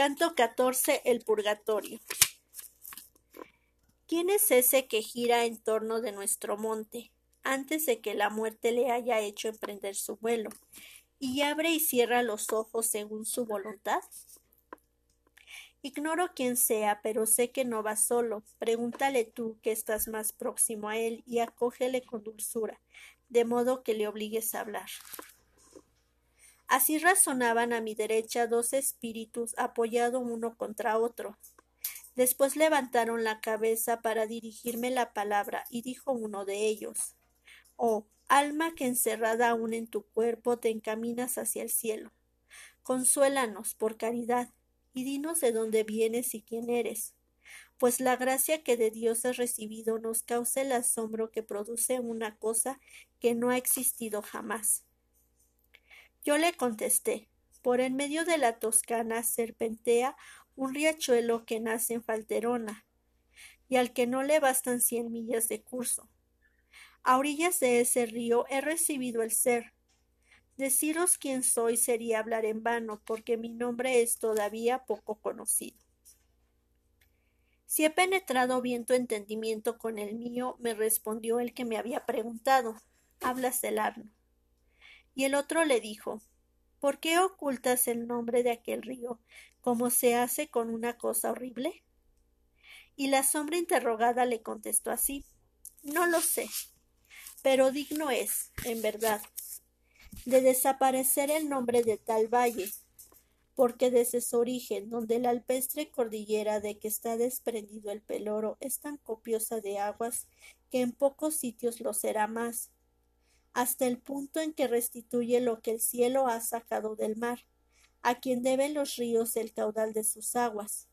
Canto 14. El Purgatorio. ¿Quién es ese que gira en torno de nuestro monte, antes de que la muerte le haya hecho emprender su vuelo, y abre y cierra los ojos según su voluntad? Ignoro quién sea, pero sé que no va solo. Pregúntale tú que estás más próximo a él y acógele con dulzura, de modo que le obligues a hablar. Así razonaban a mi derecha dos espíritus apoyados uno contra otro. Después levantaron la cabeza para dirigirme la palabra y dijo uno de ellos Oh, alma que encerrada aún en tu cuerpo te encaminas hacia el cielo. Consuélanos, por caridad, y dinos de dónde vienes y quién eres, pues la gracia que de Dios has recibido nos causa el asombro que produce una cosa que no ha existido jamás. Yo le contesté por en medio de la Toscana serpentea un riachuelo que nace en Falterona, y al que no le bastan cien millas de curso. A orillas de ese río he recibido el ser. Deciros quién soy sería hablar en vano, porque mi nombre es todavía poco conocido. Si he penetrado bien tu entendimiento con el mío, me respondió el que me había preguntado. Hablas del arno. Y el otro le dijo ¿Por qué ocultas el nombre de aquel río, como se hace con una cosa horrible? Y la sombra interrogada le contestó así No lo sé, pero digno es, en verdad, de desaparecer el nombre de tal valle, porque desde su origen, donde la alpestre cordillera de que está desprendido el peloro es tan copiosa de aguas que en pocos sitios lo será más, hasta el punto en que restituye lo que el cielo ha sacado del mar, a quien deben los ríos el caudal de sus aguas.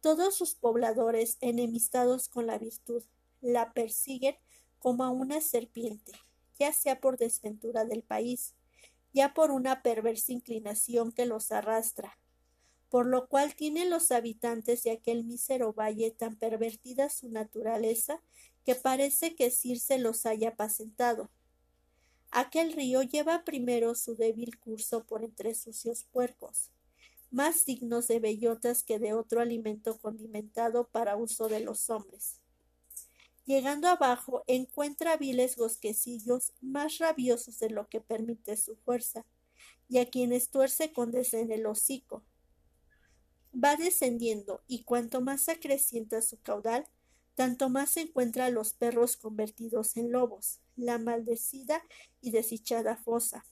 Todos sus pobladores, enemistados con la virtud, la persiguen como a una serpiente, ya sea por desventura del país, ya por una perversa inclinación que los arrastra, por lo cual tienen los habitantes de aquel mísero valle tan pervertida su naturaleza que parece que Circe los haya apacentado, Aquel río lleva primero su débil curso por entre sucios puercos, más dignos de bellotas que de otro alimento condimentado para uso de los hombres. Llegando abajo encuentra viles bosquecillos más rabiosos de lo que permite su fuerza, y a quienes tuerce con desdén el hocico. Va descendiendo, y cuanto más acrecienta su caudal, tanto más se encuentra los perros convertidos en lobos, la maldecida y desdichada fosa.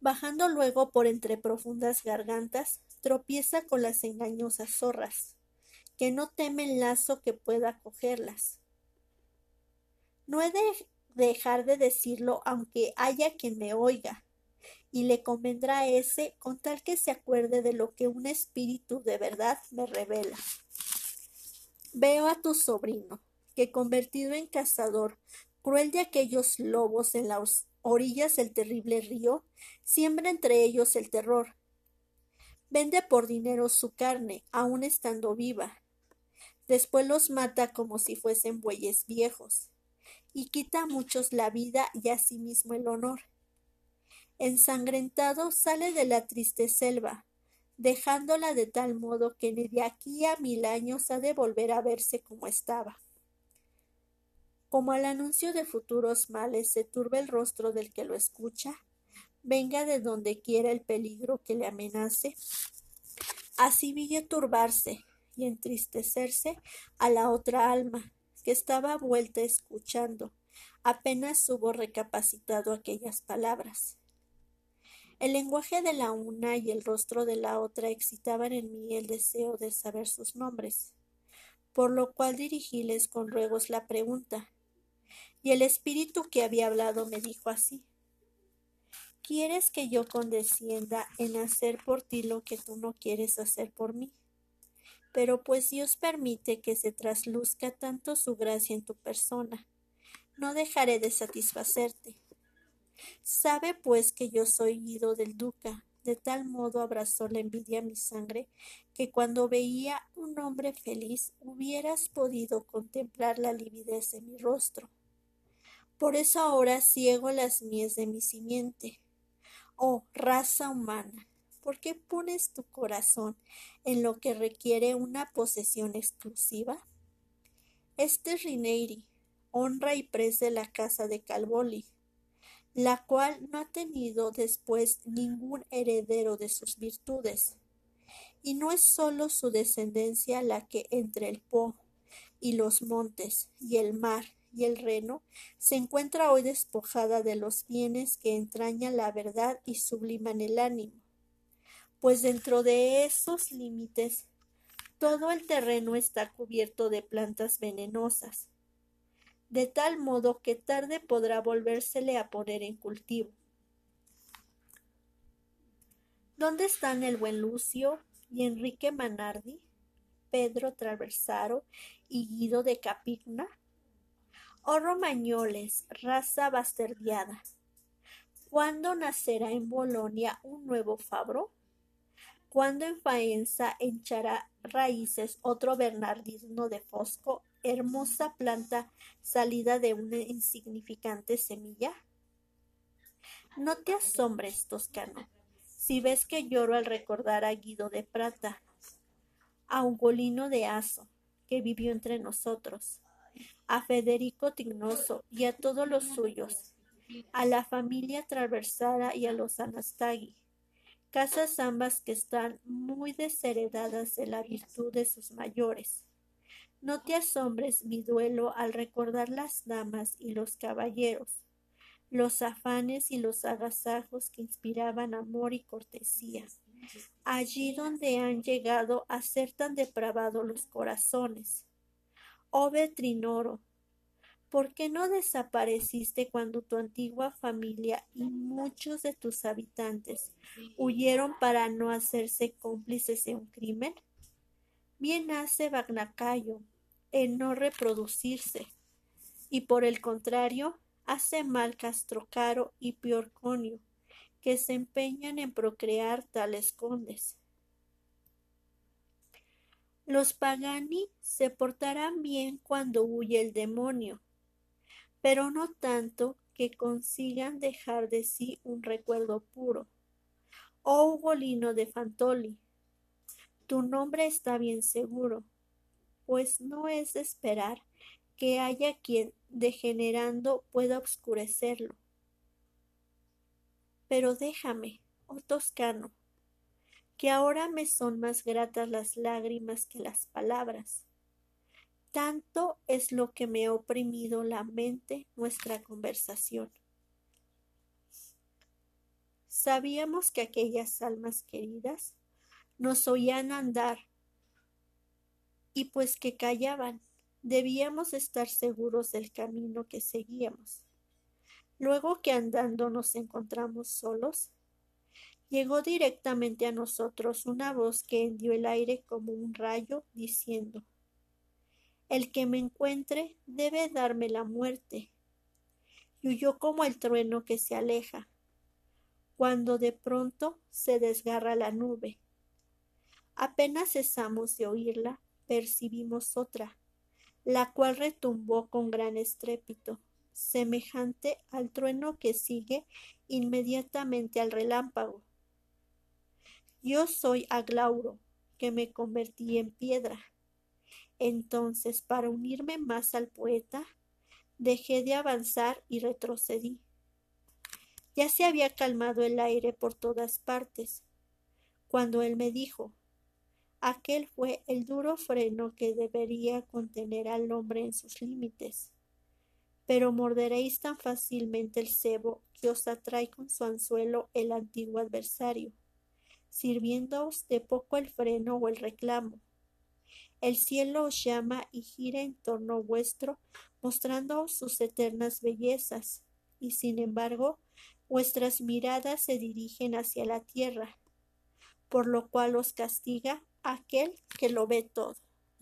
Bajando luego por entre profundas gargantas, tropieza con las engañosas zorras, que no temen lazo que pueda cogerlas. No he de dejar de decirlo aunque haya quien me oiga, y le convendrá ese con tal que se acuerde de lo que un espíritu de verdad me revela. Veo a tu sobrino, que convertido en cazador, cruel de aquellos lobos en las orillas del terrible río, siembra entre ellos el terror. Vende por dinero su carne, aun estando viva. Después los mata como si fuesen bueyes viejos, y quita a muchos la vida y a sí mismo el honor. Ensangrentado sale de la triste selva, dejándola de tal modo que ni de aquí a mil años ha de volver a verse como estaba. Como al anuncio de futuros males se turbe el rostro del que lo escucha, venga de donde quiera el peligro que le amenace, así vi turbarse y entristecerse a la otra alma, que estaba vuelta escuchando, apenas hubo recapacitado aquellas palabras. El lenguaje de la una y el rostro de la otra excitaban en mí el deseo de saber sus nombres, por lo cual dirigíles con ruegos la pregunta. Y el espíritu que había hablado me dijo así ¿Quieres que yo condescienda en hacer por ti lo que tú no quieres hacer por mí? Pero pues Dios permite que se trasluzca tanto su gracia en tu persona, no dejaré de satisfacerte Sabe pues que yo soy guido del duca, de tal modo abrazó la envidia mi sangre, que cuando veía un hombre feliz hubieras podido contemplar la lividez de mi rostro. Por eso ahora ciego las mies de mi simiente. Oh raza humana, ¿por qué pones tu corazón en lo que requiere una posesión exclusiva? Este es Rineiri, honra y pres de la casa de Calvoli, la cual no ha tenido después ningún heredero de sus virtudes. Y no es sólo su descendencia la que entre el Po y los montes y el mar y el Reno se encuentra hoy despojada de los bienes que entrañan la verdad y subliman el ánimo, pues dentro de esos límites todo el terreno está cubierto de plantas venenosas, de tal modo que tarde podrá volvérsele a poner en cultivo. ¿Dónde están el buen Lucio y Enrique Manardi, Pedro Traversaro y Guido de Capigna? Oh romañoles, raza bastardeada, ¿cuándo nacerá en Bolonia un nuevo Fabro? ¿Cuándo en Faenza echará raíces otro Bernardino de Fosco, hermosa planta salida de una insignificante semilla? No te asombres, Toscano, si ves que lloro al recordar a Guido de Prata, a Ugolino de Aso, que vivió entre nosotros, a Federico Tignoso y a todos los suyos, a la familia Traversara y a los Anastagui, casas ambas que están muy desheredadas de la virtud de sus mayores. No te asombres mi duelo al recordar las damas y los caballeros, los afanes y los agasajos que inspiraban amor y cortesía, allí donde han llegado a ser tan depravados los corazones, Oh Betrinoro, ¿por qué no desapareciste cuando tu antigua familia y muchos de tus habitantes huyeron para no hacerse cómplices de un crimen? Bien hace Bagnacayo en no reproducirse, y por el contrario, hace mal Castrocaro y Piorconio, que se empeñan en procrear tales condes. Los Pagani se portarán bien cuando huye el demonio, pero no tanto que consigan dejar de sí un recuerdo puro. Oh Ugolino de Fantoli, tu nombre está bien seguro, pues no es de esperar que haya quien, degenerando, pueda obscurecerlo. Pero déjame, oh Toscano, que ahora me son más gratas las lágrimas que las palabras. Tanto es lo que me ha oprimido la mente nuestra conversación. Sabíamos que aquellas almas queridas nos oían andar y pues que callaban, debíamos estar seguros del camino que seguíamos. Luego que andando nos encontramos solos, llegó directamente a nosotros una voz que hendió el aire como un rayo, diciendo El que me encuentre debe darme la muerte. Y huyó como el trueno que se aleja, cuando de pronto se desgarra la nube. Apenas cesamos de oírla, percibimos otra, la cual retumbó con gran estrépito, semejante al trueno que sigue inmediatamente al relámpago yo soy Aglauro, que me convertí en piedra. Entonces, para unirme más al poeta, dejé de avanzar y retrocedí. Ya se había calmado el aire por todas partes, cuando él me dijo aquel fue el duro freno que debería contener al hombre en sus límites. Pero morderéis tan fácilmente el cebo que os atrae con su anzuelo el antiguo adversario sirviéndoos de poco el freno o el reclamo. El cielo os llama y gira en torno vuestro, mostrándoos sus eternas bellezas, y sin embargo vuestras miradas se dirigen hacia la tierra, por lo cual os castiga aquel que lo ve todo.